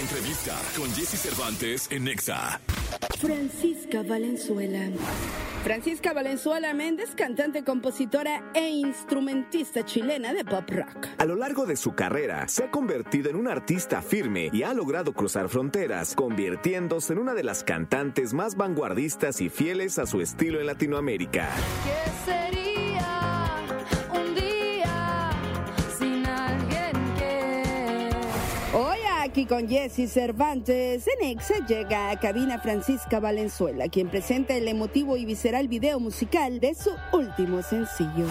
entrevista con Jesse Cervantes en Nexa. Francisca Valenzuela. Francisca Valenzuela Méndez, cantante, compositora e instrumentista chilena de pop rock. A lo largo de su carrera, se ha convertido en una artista firme y ha logrado cruzar fronteras, convirtiéndose en una de las cantantes más vanguardistas y fieles a su estilo en Latinoamérica. ¿Qué sería aquí con Jesse Cervantes, en Exa llega a cabina Francisca Valenzuela, quien presenta el emotivo y visceral video musical de su último sencillo.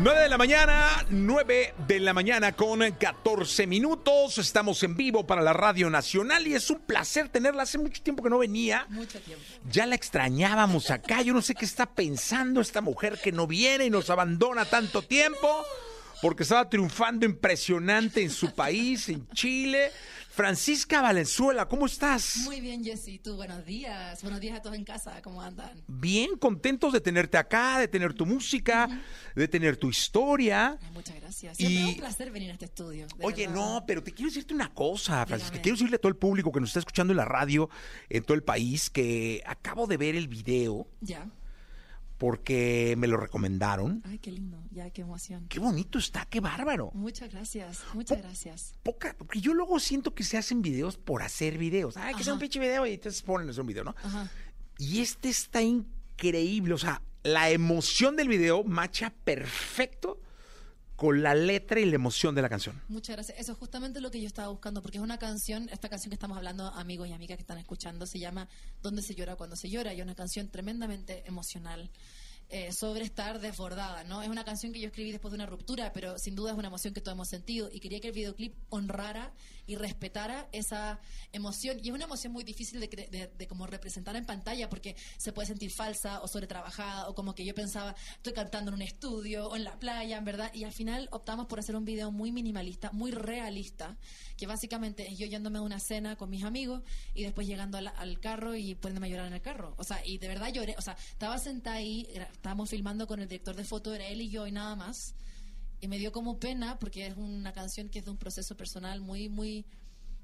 9 de la mañana, 9 de la mañana con 14 minutos. Estamos en vivo para la Radio Nacional y es un placer tenerla. Hace mucho tiempo que no venía. Mucho tiempo. Ya la extrañábamos acá. Yo no sé qué está pensando esta mujer que no viene y nos abandona tanto tiempo. Porque estaba triunfando impresionante en su país, en Chile. Francisca Valenzuela, ¿cómo estás? Muy bien, Jessy. Tú, buenos días. Buenos días a todos en casa. ¿Cómo andan? Bien, contentos de tenerte acá, de tener tu música, de tener tu historia. Ay, muchas gracias. Siempre Y- es un placer venir a este estudio. Oye, verdad. no, pero te quiero decirte una cosa, Francisca. Dígame. Quiero decirle a todo el público que nos está escuchando en la radio, en todo el país, que acabo de ver el video Ya. Porque me lo recomendaron. Ay, qué lindo. Ya, qué emoción. Qué bonito está, qué bárbaro. Muchas gracias. Muchas gracias. Poca, porque yo luego siento que se hacen videos por hacer videos. Ay, que sea un pinche video y entonces ponen un video, ¿no? Ajá. Y este está increíble. O sea, la emoción del video macha perfecto con la letra y la emoción de la canción. Muchas gracias. Eso es justamente lo que yo estaba buscando, porque es una canción, esta canción que estamos hablando, amigos y amigas que están escuchando, se llama ¿Dónde se llora cuando se llora? Y es una canción tremendamente emocional. Eh, sobre estar desbordada, ¿no? Es una canción que yo escribí después de una ruptura, pero sin duda es una emoción que todos hemos sentido y quería que el videoclip honrara y respetara esa emoción. Y es una emoción muy difícil de, de, como representar en pantalla porque se puede sentir falsa o sobretrabajada o como que yo pensaba, estoy cantando en un estudio o en la playa, en verdad. Y al final optamos por hacer un video muy minimalista, muy realista, que básicamente es yo yéndome a una cena con mis amigos y después llegando al, al carro y poniéndome a llorar en el carro. O sea, y de verdad lloré. O sea, estaba sentada ahí, estábamos filmando con el director de foto, era él y yo y nada más. Y me dio como pena porque es una canción que es de un proceso personal muy, muy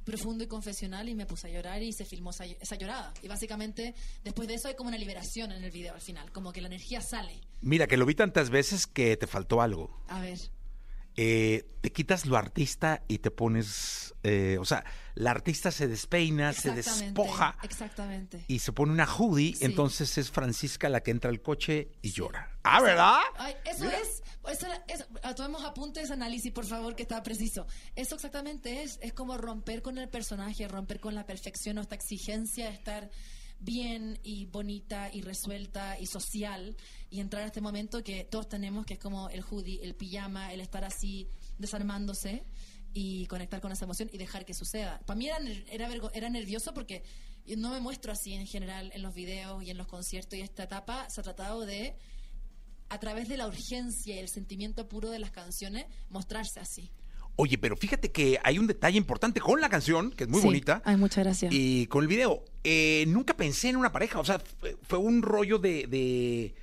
profundo y confesional y me puse a llorar y se filmó esa, esa llorada. Y básicamente después de eso hay como una liberación en el video al final, como que la energía sale. Mira, que lo vi tantas veces que te faltó algo. A ver. Eh, te quitas lo artista y te pones, eh, o sea, la artista se despeina, se despoja Exactamente. y se pone una hoodie, Sí. entonces es Francisca la que entra al coche y llora. Ah, ¿verdad? Ay, eso es, eso, era- eso- ah, tomemos apuntes, análisis, por favor, que está preciso. Eso exactamente es, es como romper con el personaje, romper con la perfección o esta exigencia de estar bien y bonita y resuelta y social y entrar a este momento que todos tenemos, que es como el hoodie, el pijama, el estar así desarmándose y conectar con esa emoción y dejar que suceda. Para mí era, era, era nervioso porque no me muestro así en general en los videos y en los conciertos y esta etapa se ha tratado de a través de la urgencia y el sentimiento puro de las canciones, mostrarse así. Oye, pero fíjate que hay un detalle importante con la canción, que es muy Sí. bonita, Ay, muchas gracias. y con el video. Eh, nunca pensé en una pareja, o sea, fue, un rollo de, de,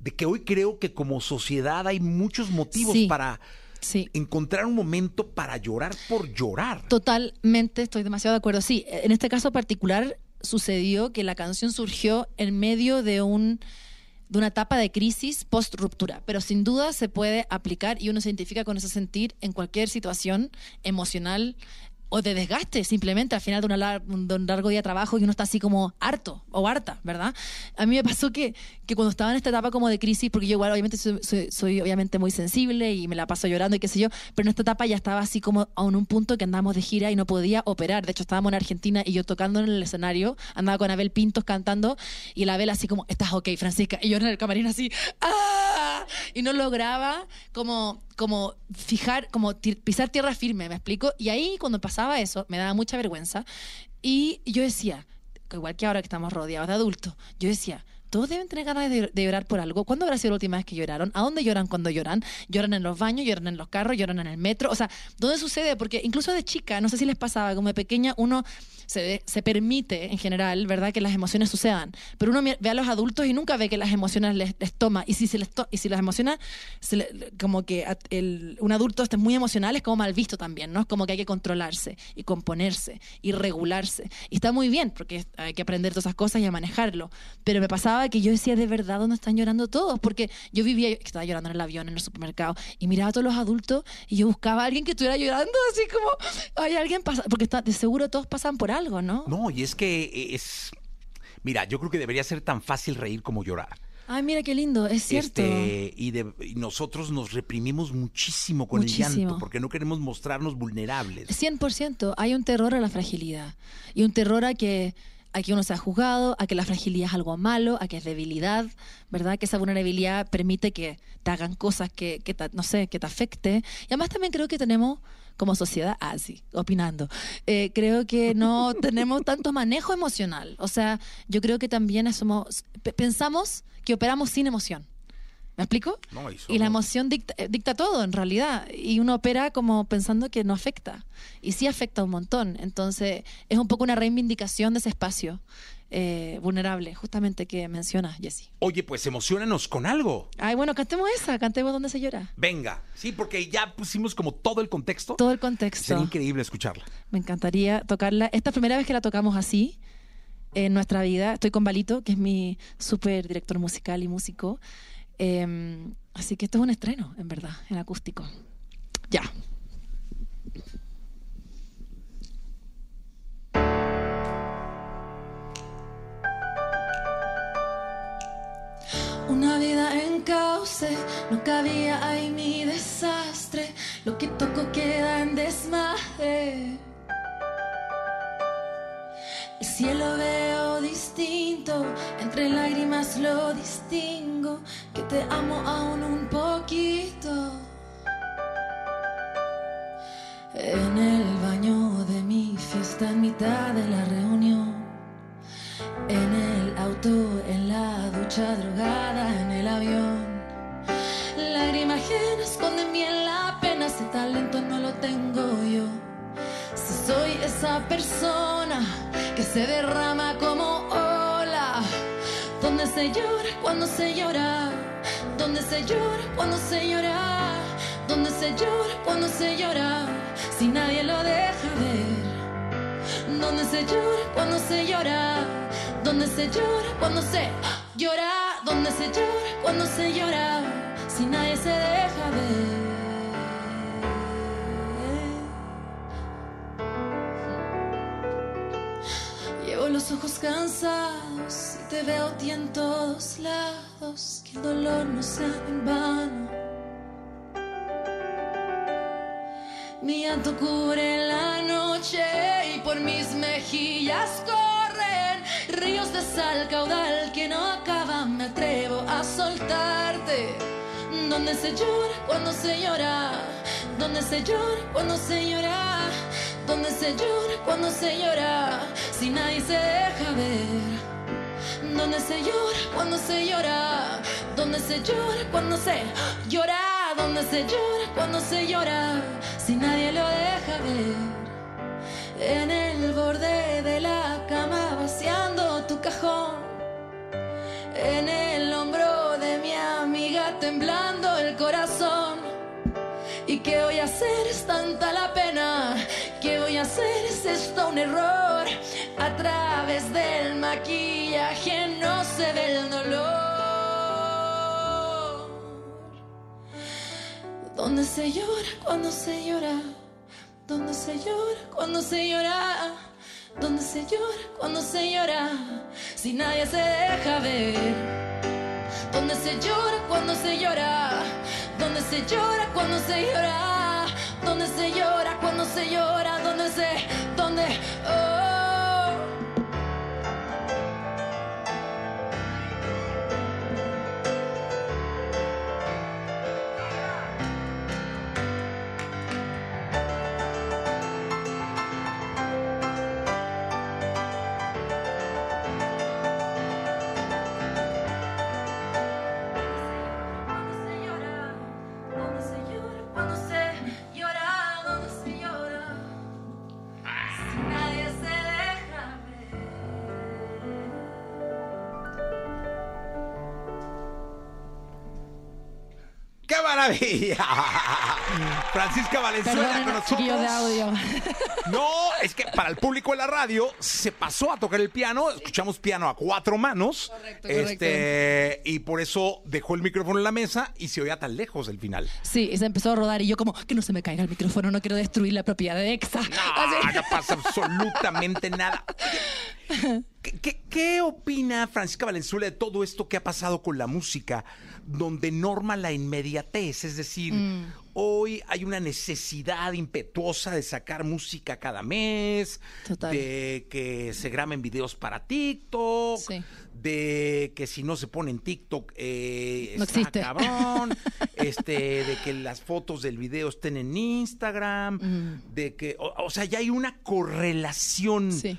de que hoy creo que como sociedad hay muchos motivos Sí. para Sí. encontrar un momento para llorar por llorar. Totalmente, estoy demasiado de acuerdo. Sí, en este caso particular sucedió que la canción surgió en medio de un de una etapa de crisis post ruptura, pero sin duda se puede aplicar y uno se identifica con ese sentir en cualquier situación emocional o de desgaste, simplemente al final de, un largo día de trabajo y uno está así como harto o harta, ¿verdad? A mí me pasó que, que cuando estaba en esta etapa como de crisis, porque yo igual obviamente soy, obviamente muy sensible y me la paso llorando y qué sé yo, pero en esta etapa ya estaba así como a un punto que andábamos de gira y no podía operar. De hecho, estábamos en Argentina y yo tocando en el escenario, andaba con Abel Pintos cantando y la Abel así como, estás ok, Francisca, y yo en el camarín así, ¡ah! Y no lograba como, como fijar, como pisar tierra firme, ¿me explico? Y ahí cuando pasaba eso, me daba mucha vergüenza y yo decía, igual que ahora que estamos rodeados de adultos, yo decía, todos deben tener ganas de, de llorar por algo. ¿Cuándo habrá sido la última vez que lloraron? ¿A dónde lloran cuando lloran? ¿Lloran en los baños? ¿Lloran en los carros? ¿Lloran en el metro? O sea, ¿dónde sucede? Porque incluso de chica, no sé si les pasaba, como de pequeña, uno se, se permite en general, ¿verdad?, que las emociones sucedan. Pero uno ve a los adultos y nunca ve que las emociones les, les toma. Y si, se les to- y si las emociones, se le- como que el- un adulto esté muy emocional, es como mal visto también, ¿no? Es como que hay que controlarse y componerse y regularse. Y está muy bien, porque hay que aprender todas esas cosas y a manejarlo. Pero me pasaba que yo decía, de verdad, ¿dónde están llorando todos? Porque yo vivía, estaba llorando en el avión, en el supermercado, y miraba a todos los adultos y yo buscaba a alguien que estuviera llorando, así como, hay alguien pasa, porque está, de seguro todos pasan por algo, ¿no? No, y es que es. Mira, yo creo que debería ser tan fácil reír como llorar. Ay, mira qué lindo, es cierto. Este, y, de- y nosotros nos reprimimos muchísimo con el llanto porque no queremos mostrarnos vulnerables. 100%. Hay un terror a la fragilidad. Y un terror a que, a que uno sea juzgado, a que la fragilidad es algo malo, a que es debilidad, ¿verdad? Que esa vulnerabilidad permite que te hagan cosas que, que te- no sé, que te afecte. Y además también creo que tenemos como sociedad, así, opinando, eh, creo que no tenemos tanto manejo emocional. O sea, yo creo que también somos, pe- pensamos que operamos sin emoción. ¿Me explico? No, y Y la emoción dicta, eh, dicta todo, en realidad. Y uno opera como pensando que no afecta. Y sí afecta un montón. Entonces, es un poco una reivindicación de ese espacio eh, vulnerable, justamente que mencionas, Jessy. Oye, pues emocionanos con algo. Ay, bueno, cantemos esa, cantemos donde se llora. Venga. Sí, porque ya pusimos como todo el contexto. Todo el contexto. Sería increíble escucharla. Me encantaría tocarla. Esta primera vez que la tocamos así en nuestra vida. Estoy con Balito, que es mi súper director musical y músico. Eh, así que esto es un estreno, en verdad, en acústico. Ya. Una vida en cauce, no cabía ahí mi desastre. Lo que toco queda en desmadre. El cielo veo distinto, entre lágrimas lo distingo, que te amo aún un poquito. En el baño de mi fiesta, en mitad de la reunión, en el auto, en la ducha drogada, en el avión. Lágrima ajena esconde en la pena, ese talento no lo tengo yo. Si soy esa persona que se derrama como donde se llora cuando se llora, donde se llora cuando se llora, donde se llora cuando se llora, si nadie lo deja ver, donde se llora cuando se llora, donde se llora cuando se llora, donde se llora cuando se llora, si nadie se deja ver. Ojos cansados y te veo ti en todos lados. Que el dolor no sea en vano. Mi llanto cubre la noche y por mis mejillas corren ríos de sal caudal que no acaban. Me atrevo a soltarte. Donde se llora cuando se llora, donde se llora cuando se llora, donde se llora cuando se llora, si nadie se deja ver. Donde se llora cuando se llora, donde se llora cuando se llora, donde se llora cuando se llora, si nadie lo deja ver. En el borde de la cama vaciando tu cajón, en el hombro de mi amiga temblando el corazón. ¿Y qué voy a hacer? Es tanta la pena. ¿Qué voy a hacer? ¿Es esto un error? A través del maquillaje no se ve el dolor. ¿Dónde se llora cuando se llora? ¿Dónde se llora cuando se llora? ¿Dónde se llora cuando se llora? Si nadie se deja ver. Donde se llora cuando se llora, donde se llora cuando se llora, donde se llora cuando se llora, donde se, donde, oh. Maravilla! Francisca Valenzuela con nosotros. chiquillos de audio. No, es que para el público de la radio se pasó a tocar el piano. Escuchamos piano a cuatro manos. Correcto, correcto. Este, y por eso dejó el micrófono en la mesa y se oía tan lejos el final. Sí, y se empezó a rodar y yo como, que no se me caiga el micrófono, no quiero destruir la propiedad de EXA. No, Así. no pasa absolutamente nada. ¿Qué, qué, qué opina Francisca Valenzuela de todo esto que ha pasado con la música, donde norma la inmediatez? Es decir, Mm. hoy hay una necesidad impetuosa de sacar música cada mes, Total. de que se graben videos para TikTok, Sí. de que si no se pone en TikTok eh, No está existe. cabrón, este, de que las fotos del video estén en Instagram, de que, o, o sea, ya hay una correlación Sí.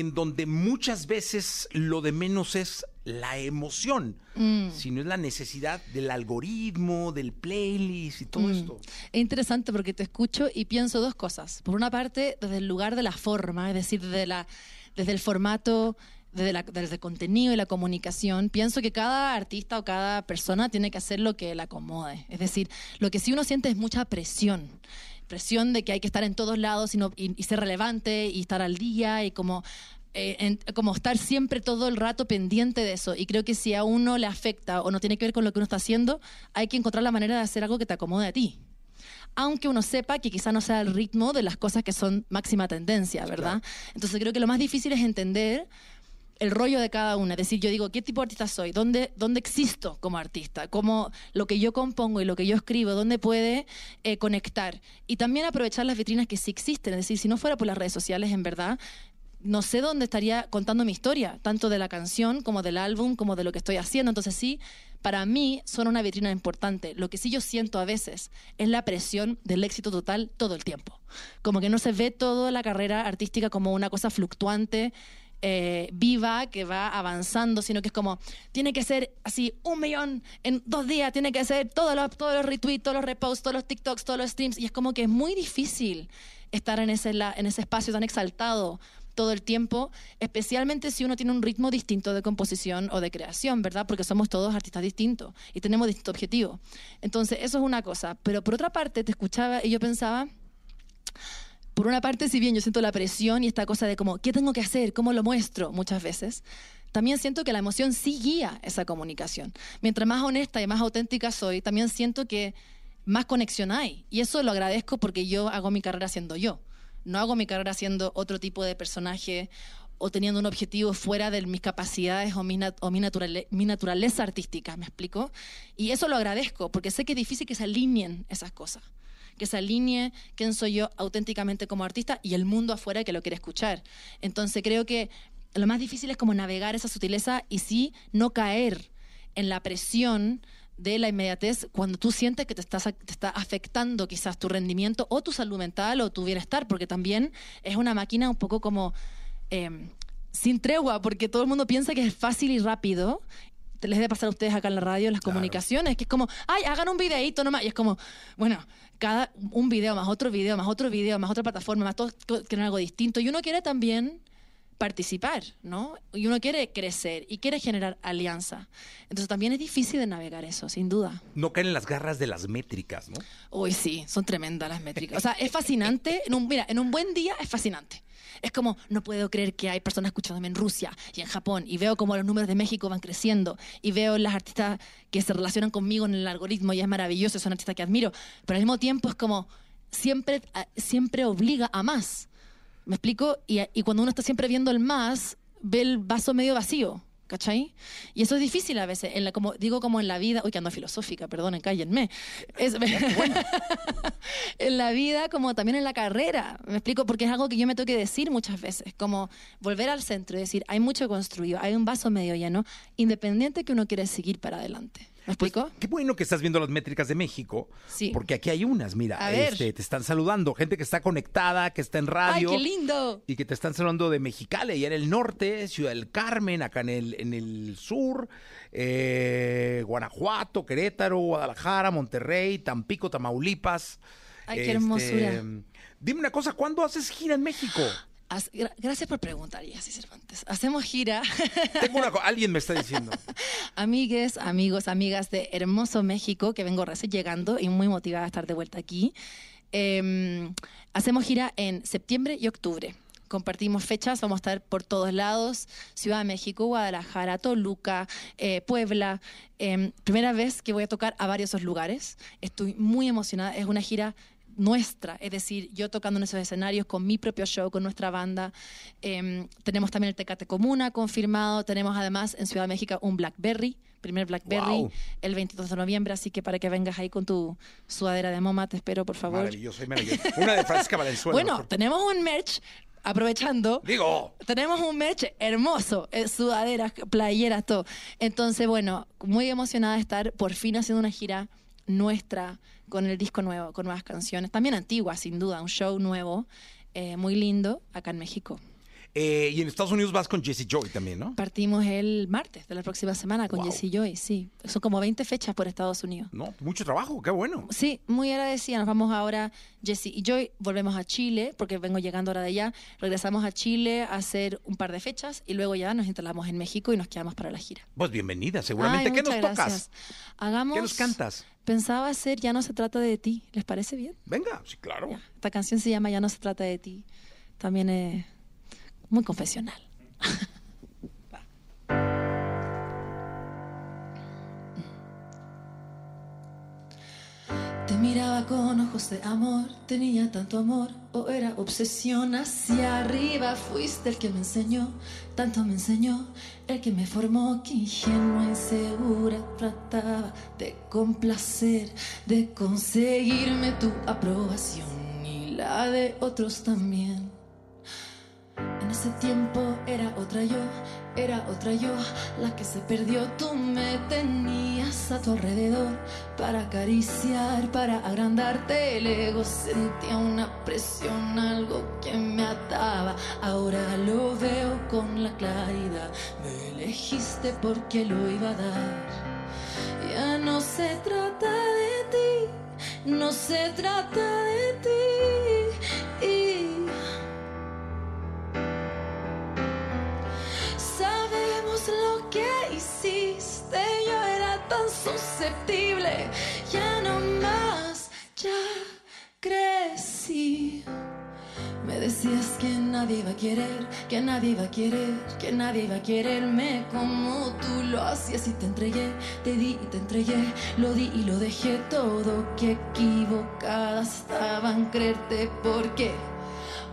En donde muchas veces lo de menos es la emoción, Mm. sino es la necesidad del algoritmo, del playlist y todo Mm. esto. Es interesante porque te escucho y pienso dos cosas. Por una parte, desde el lugar de la forma, es decir, desde, la, desde el formato, desde, la- desde el contenido y la comunicación, pienso que cada artista o cada persona tiene que hacer lo que le acomode. Es decir, lo que sí uno siente es mucha presión. Presión de que hay que estar en todos lados y, no- y- y ser relevante y estar al día y como eh, en- como estar siempre todo el rato pendiente de eso. Y creo que si a uno le afecta o no tiene que ver con lo que uno está haciendo, hay que encontrar la manera de hacer algo que te acomode a ti. Aunque uno sepa que quizá no sea el ritmo de las cosas que son máxima tendencia, ¿verdad? Entonces creo que lo más difícil es entender el rollo de cada una. Es decir, yo digo, ¿qué tipo de artista soy? ¿Dónde, dónde existo como artista? ¿Cómo lo que yo compongo y lo que yo escribo, dónde puede eh, conectar? Y también aprovechar las vitrinas que sí existen. Es decir, si no fuera por las redes sociales, en verdad, no sé dónde estaría contando mi historia, tanto de la canción como del álbum, como de lo que estoy haciendo. Entonces sí, para mí son una vitrina importante. Lo que sí yo siento a veces es la presión del éxito total todo el tiempo. Como que no se ve toda la carrera artística como una cosa fluctuante. Eh, viva que va avanzando, sino que es como, tiene que ser así un millón en dos días, tiene que ser todos los, todos los retweets, todos los reposts, todos los TikToks, todos los streams, y es como que es muy difícil estar en ese, en ese espacio tan exaltado todo el tiempo, especialmente si uno tiene un ritmo distinto de composición o de creación, ¿verdad? Porque somos todos artistas distintos y tenemos distintos objetivos. Entonces, eso es una cosa. Pero por otra parte, te escuchaba y yo pensaba, por una parte, si bien yo siento la presión y esta cosa de como, ¿qué tengo que hacer? ¿Cómo lo muestro? Muchas veces. También siento que la emoción sí guía esa comunicación. Mientras más honesta y más auténtica soy, también siento que más conexión hay. Y eso lo agradezco porque yo hago mi carrera siendo yo. No hago mi carrera siendo otro tipo de personaje o teniendo un objetivo fuera de mis capacidades o mi, mi naturaleza artística, ¿me explico? Y eso lo agradezco porque sé que es difícil que se alineen esas cosas que se alinee quién soy yo auténticamente como artista y el mundo afuera que lo quiere escuchar. Entonces creo que lo más difícil es como navegar esa sutileza y sí no caer en la presión de la inmediatez cuando tú sientes que te, estás, te está afectando quizás tu rendimiento o tu salud mental o tu bienestar, porque también es una máquina un poco como eh, sin tregua, porque todo el mundo piensa que es fácil y rápido. Les debe pasar a ustedes acá en la radio, en las comunicaciones, que es como, ay, hagan un videíto nomás. Y es como, bueno, cada un video más otro video, más otro video, más otra plataforma, más todos quieren algo distinto. Y uno quiere también participar, ¿no? Y uno quiere crecer y quiere generar alianza. Entonces también es difícil de navegar eso, sin duda. No caen en las garras de las métricas, ¿no? Uy, sí, son tremendas las métricas. O sea, es fascinante. En un, mira, en un buen día es fascinante. Es como, no puedo creer que hay personas escuchándome en Rusia y en Japón, y veo como los números de México van creciendo, y veo las artistas que se relacionan conmigo en el algoritmo, y es maravilloso, son artistas que admiro, pero al mismo tiempo es como, siempre, a- siempre obliga a más. ¿Me explico? Y, y cuando uno está siempre viendo el más, ve el vaso medio vacío. ¿Cachai? Y eso es difícil a veces. En la, como, digo como en la vida, uy, que ando filosófica, perdonen, cállenme. Es, en la vida como también en la carrera. Me explico, porque es algo que yo me tengo que decir muchas veces. Como volver al centro y decir, hay mucho construido, hay un vaso medio lleno, independiente que uno quiere seguir para adelante. ¿Me Pues, explico? qué bueno que estás viendo las métricas de México. Sí. Porque aquí hay unas, mira, A ver. este, te están saludando, gente que está conectada, que está en radio. ¡Ay, qué lindo! Y que te están saludando de Mexicali, allá en el norte, Ciudad del Carmen, acá en el, en el sur, eh, Guanajuato, Querétaro, Guadalajara, Monterrey, Tampico, Tamaulipas. Ay, qué hermosura. Dime una cosa, ¿cuándo haces gira en México? Gracias por preguntar, Jessy Cervantes. Hacemos gira. Tengo una alguien me está diciendo. Amigues, amigos, amigas de Hermoso México, que vengo recién llegando y muy motivada a estar de vuelta aquí. Eh, hacemos gira en septiembre y octubre. Compartimos fechas, vamos a estar por todos lados, Ciudad de México, Guadalajara, Toluca, eh, Puebla. Eh, primera vez que voy a tocar a varios esos lugares. Estoy muy emocionada. Es una gira nuestra, es decir, yo tocando en esos escenarios con mi propio show, con nuestra banda. Eh, tenemos también el Tecate Comuna confirmado. Tenemos además en Ciudad de México un Blackberry, primer Blackberry, Wow. el 22 de noviembre. Así que para que vengas ahí con tu sudadera de MoMA, te espero, por favor. Maravilloso, maravilloso. Una de Francisca Valenzuela. Bueno, mejor. tenemos un merch, aprovechando. Digo, Tenemos un merch hermoso, eh, sudaderas, playeras, todo. Entonces, bueno, muy emocionada de estar por fin haciendo una gira nuestra con el disco nuevo, con nuevas canciones, también antiguas, sin duda, un show nuevo, eh, muy lindo, acá en México. Eh, y en Estados Unidos vas con Jesse Joy también, ¿no? Partimos el martes de la próxima semana con Wow. Jesse Joy, sí. Son como 20 fechas por Estados Unidos. No, mucho trabajo, qué bueno. Sí, muy agradecida. Nos vamos ahora, Jesse y Joy, volvemos a Chile, porque vengo llegando ahora de allá. Regresamos a Chile a hacer un par de fechas y luego ya nos instalamos en México y nos quedamos para la gira. Pues bienvenida, seguramente. Ay, ¿Qué nos tocas? gracias. Hagamos. ¿Qué nos cantas? Pensaba hacer Ya no se trata de ti. ¿Les parece bien? Venga, sí, claro. Ya. Esta canción se llama Ya no se trata de ti. También es muy confesional. Te miraba con ojos de amor, tenía tanto amor o era obsesión hacia arriba. Fuiste el que me enseñó, tanto me enseñó, el que me formó, que ingenua, insegura trataba de complacer, de conseguirme tu aprobación y la de otros también. En ese tiempo era otra yo, era otra yo la que se perdió. Tú me tenías a tu alrededor para acariciar, para agrandarte el ego. Sentía una presión, algo que me ataba. Ahora lo veo con la claridad. Me elegiste porque lo iba a dar. Ya no se trata de ti, no se trata de ti. Susceptible, ya no más, ya crecí. Me decías que nadie iba a querer, que nadie iba a querer, que nadie iba a quererme como tú lo hacías y te entregué, te di y te entregué, lo di y lo dejé todo, que equivocada estaba en creerte porque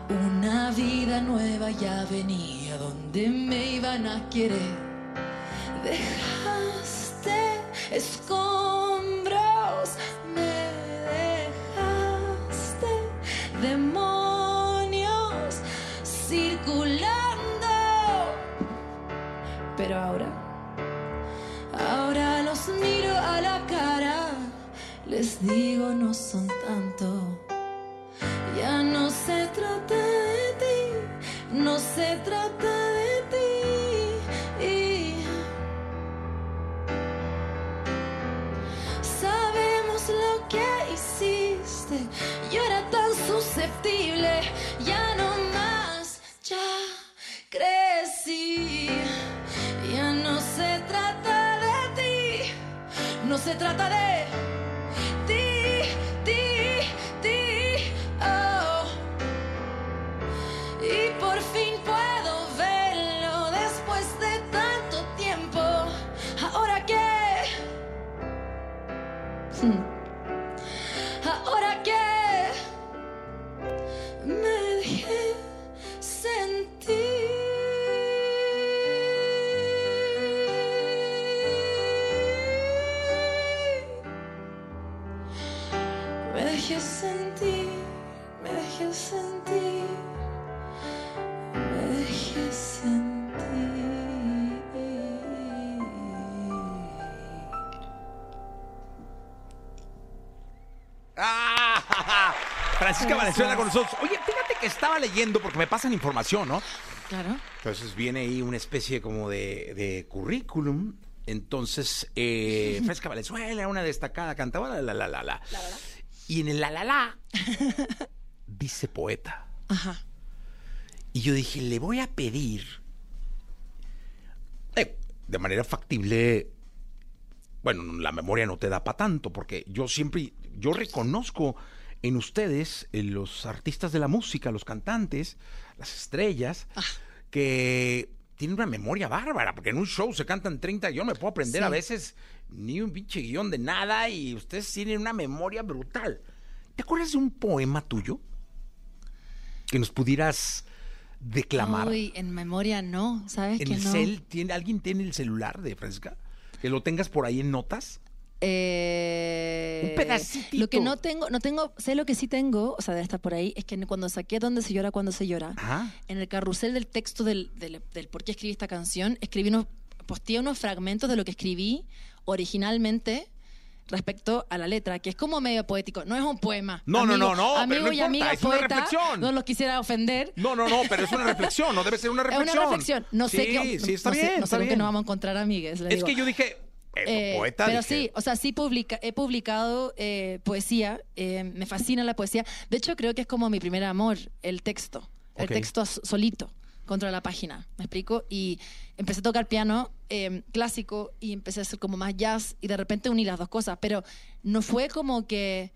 una vida nueva ya venía donde me iban a querer. Dejaste escombros, me dejaste demonios circulando. Pero ahora, ahora los miro a la cara, les digo no son tanto. Se trata de ¡Ah! Francisca. Valenzuela con nosotros. Oye, fíjate que estaba leyendo porque me pasan información, ¿no? Claro. Entonces viene ahí una especie como de, de currículum. Entonces, eh, Francisca Valenzuela, una destacada cantadora, la, la, la, la. Y en el la, la, la, dice poeta. Ajá. Y yo dije, le voy a pedir, eh, de manera factible, bueno, la memoria no te da para tanto, porque yo siempre, yo reconozco en ustedes, en los artistas de la música, los cantantes, las estrellas, Ah. que tienen una memoria bárbara, porque en un show se cantan 30, yo me puedo aprender Sí. a veces ni un pinche guion de nada y ustedes tienen una memoria brutal. ¿Te acuerdas de un poema tuyo? Que nos pudieras declamar. Uy, en memoria no, ¿sabes en que el no? cel, ¿tiene, ¿alguien tiene el celular de Francisca? Que lo tengas por ahí en notas. Eh, Un pedacitito. Lo que no tengo, no tengo, sé lo que sí tengo, o sea, debe estar por ahí, es que cuando saqué Donde se llora, cuando se llora, Ajá. en el carrusel del texto del, del, del por qué escribí esta canción, escribí unos, posteé unos fragmentos de lo que escribí originalmente respecto a la letra, que es como medio poético, no es un poema. No, no, no, no, pero Amigo no y importa, amiga es una poeta, reflexión. no los quisiera ofender. No, no, no, pero es una reflexión, no debe ser una Es reflexión. una reflexión. No sé sí, qué. Sí, está no sé- bien. no sé está con qué bien. nos vamos a encontrar, amigues. Es digo. que yo dije, eh, Eh, poeta. pero dije, sí, o sea, sí publica, he publicado eh, poesía, eh, me fascina la poesía. De hecho, creo que es como mi primer amor, el texto, el texto solito contra la página, ¿me explico? Y empecé a tocar piano eh, clásico y empecé a hacer como más jazz y de repente uní las dos cosas, pero no fue como que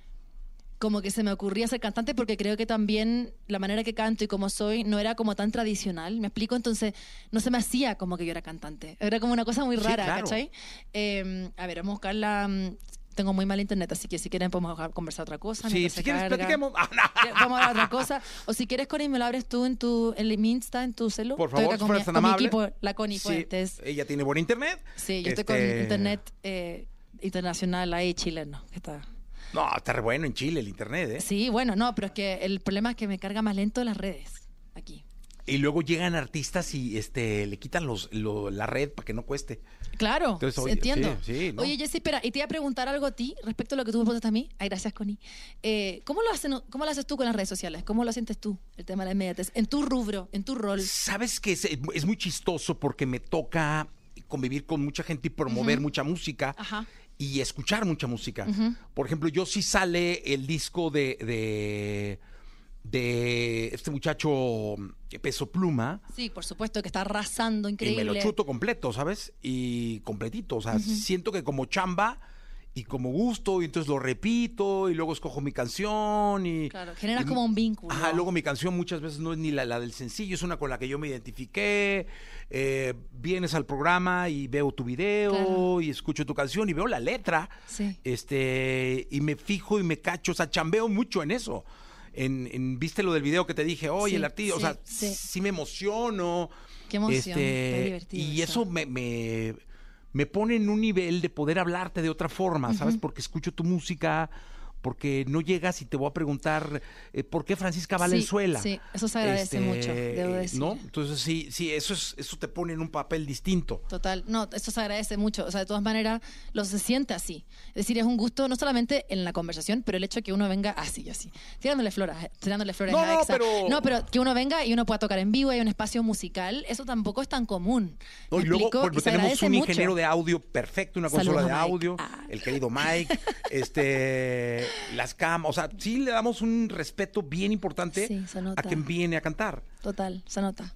como que se me ocurría ser cantante porque creo que también la manera que canto y como soy no era como tan tradicional, ¿me explico? Entonces no se me hacía como que yo era cantante. Era como una cosa muy Sí, rara, claro. ¿cachai? Eh, a ver, vamos a buscar la... mm, Tengo muy mal internet, así que si quieren podemos conversar otra cosa. Sí, si quieres, platiquemos. Ah, Vamos a hablar otra cosa. O si quieres, Connie, me lo abres tú en tu en mi Insta, en tu celu. Por Estoy favor, acá con, mi, con equipo, la Connie Sí, Fuentes. ella tiene buen internet. Sí, yo estoy con Este, internet eh, internacional ahí chileno. que está... No, está re bueno en Chile el internet, ¿eh? Sí, bueno, no, pero es que el problema es que me carga más lento las redes aquí. Y luego llegan artistas y este le quitan los, lo- la red para que no cueste. Claro, Entonces, oye, entiendo. sí, sí, ¿no? Oye, Jessy, espera, y te iba a preguntar algo a ti respecto a lo que tú me preguntaste a mí. Ay, gracias, Connie. Eh, ¿cómo, lo hacen, ¿Cómo lo haces tú con las redes sociales? ¿Cómo lo sientes tú, el tema de la inmediatez? En tu rubro, en tu rol. Sabes que es, es muy chistoso porque me toca convivir con mucha gente y promover mucha música Ajá. Y escuchar mucha música. Por ejemplo, yo sí sale el disco de, de, de este muchacho Peso Pluma. Sí, por supuesto, que está arrasando Y increíble. me lo chuto completo, ¿sabes? Y completito. O sea, siento que como chamba y como gusto, y entonces lo repito, y luego escojo mi canción. y Claro, generas y- como un vínculo. Ajá, luego mi canción muchas veces no es ni la, la del sencillo, es una con la que yo me identifiqué. Eh, vienes al programa y veo tu video Claro. y escucho tu canción y veo la letra. Sí. Este, y me fijo y me cacho, o sea, chambeo mucho en eso. En, en- viste lo del video que te dije, oye, Sí, el artista, o sí, sea, sí. sí me emociono. Qué emoción, Este, qué divertido y eso. eso me, me, me pone en un nivel de poder hablarte de otra forma, ¿sabes? Porque escucho tu música, porque no llegas y te voy a preguntar eh, por qué Francisca Valenzuela. sí, eso se agradece mucho, debo decir. ¿No? Entonces sí, sí, eso es, eso te pone en un papel distinto. Total, no, eso se agradece mucho. O sea, de todas maneras, lo se siente así. Es decir, es un gusto no solamente en la conversación, pero el hecho de que uno venga así y así, tirándole flores, tirándole flores No, a Exa. pero- No, pero que uno venga y uno pueda tocar en vivo, hay un espacio musical, eso tampoco es tan común. No, ¿Me y luego, ejemplo, Y se tenemos un mucho. ingeniero de audio perfecto, una Saludos consola de audio, Ah. el querido Mike, este, las cam, o sea, sí le damos un respeto bien importante Sí, a quien viene a cantar. Total, se nota.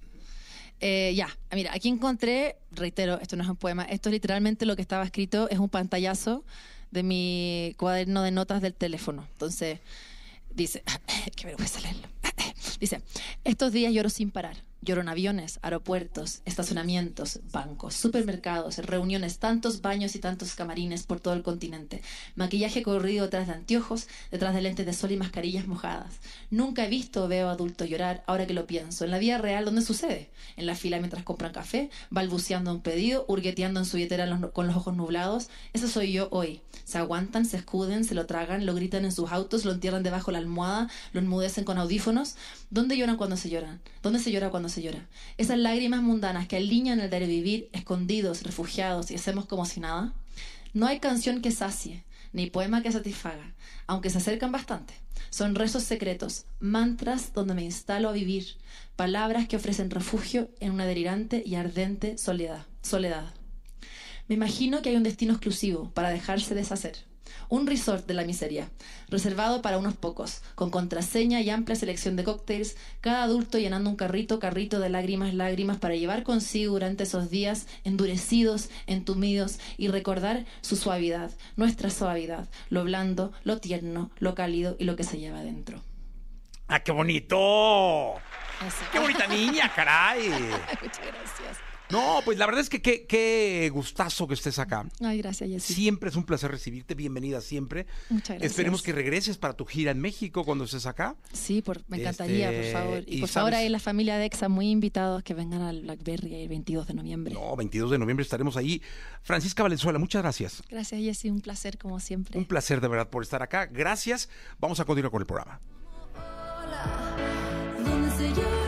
Eh, ya, mira, aquí encontré, reitero, esto no es un poema, esto es literalmente lo que estaba escrito, es un pantallazo de mi cuaderno de notas del teléfono. Entonces, dice, qué vergüenza leerlo. Dice, estos días lloro sin parar. Lloro en aviones, aeropuertos, estacionamientos, bancos, supermercados, reuniones, tantos baños y tantos camarines por todo el continente. Maquillaje corrido detrás de anteojos, detrás de lentes de sol y mascarillas mojadas. Nunca he visto o veo adultos llorar, ahora que lo pienso. En la vida real, ¿dónde sucede? En la fila mientras compran café, balbuceando un pedido, hurgueteando en su billetera con los ojos nublados. Eso soy yo hoy. Se aguantan, se escuden, se lo tragan, lo gritan en sus autos, lo entierran debajo de la almohada, lo enmudecen con audífonos. ¿Dónde lloran cuando se lloran? ¿Dónde se llora cuando llora? Esas lágrimas mundanas que alinean el diario vivir, escondidos, refugiados y hacemos como si nada. No hay canción que sacie, ni poema que satisfaga, aunque se acercan bastante. Son rezos secretos, mantras donde me instalo a vivir, palabras que ofrecen refugio en una delirante y ardente soledad. soledad. Me imagino que hay un destino exclusivo para dejarse deshacer. Un resort de la miseria, reservado para unos pocos, con contraseña y amplia selección de cócteles, cada adulto llenando un carrito, carrito de lágrimas, lágrimas, para llevar consigo durante esos días endurecidos, entumidos y recordar su suavidad, nuestra suavidad, lo blando, lo tierno, lo cálido y lo que se lleva dentro. ¡Ah, qué bonito! Eso. ¡Qué bonita niña, caray! Muchas gracias. No, pues la verdad es que qué, qué gustazo que estés acá. Ay, gracias, Jessy. Siempre es un placer recibirte, bienvenida siempre. Muchas gracias. Esperemos que regreses para tu gira en México cuando estés acá. Sí, por, me encantaría, Este, por favor. y Y por favor, ahí la familia de EXA muy invitados que vengan al Blackberry el 22 de noviembre. No, 22 de noviembre estaremos ahí. Francisca Valenzuela, muchas gracias. Gracias, Jessy. Un placer, como siempre. Un placer de verdad por estar acá. Gracias. Vamos a continuar con el programa. Donde se llora,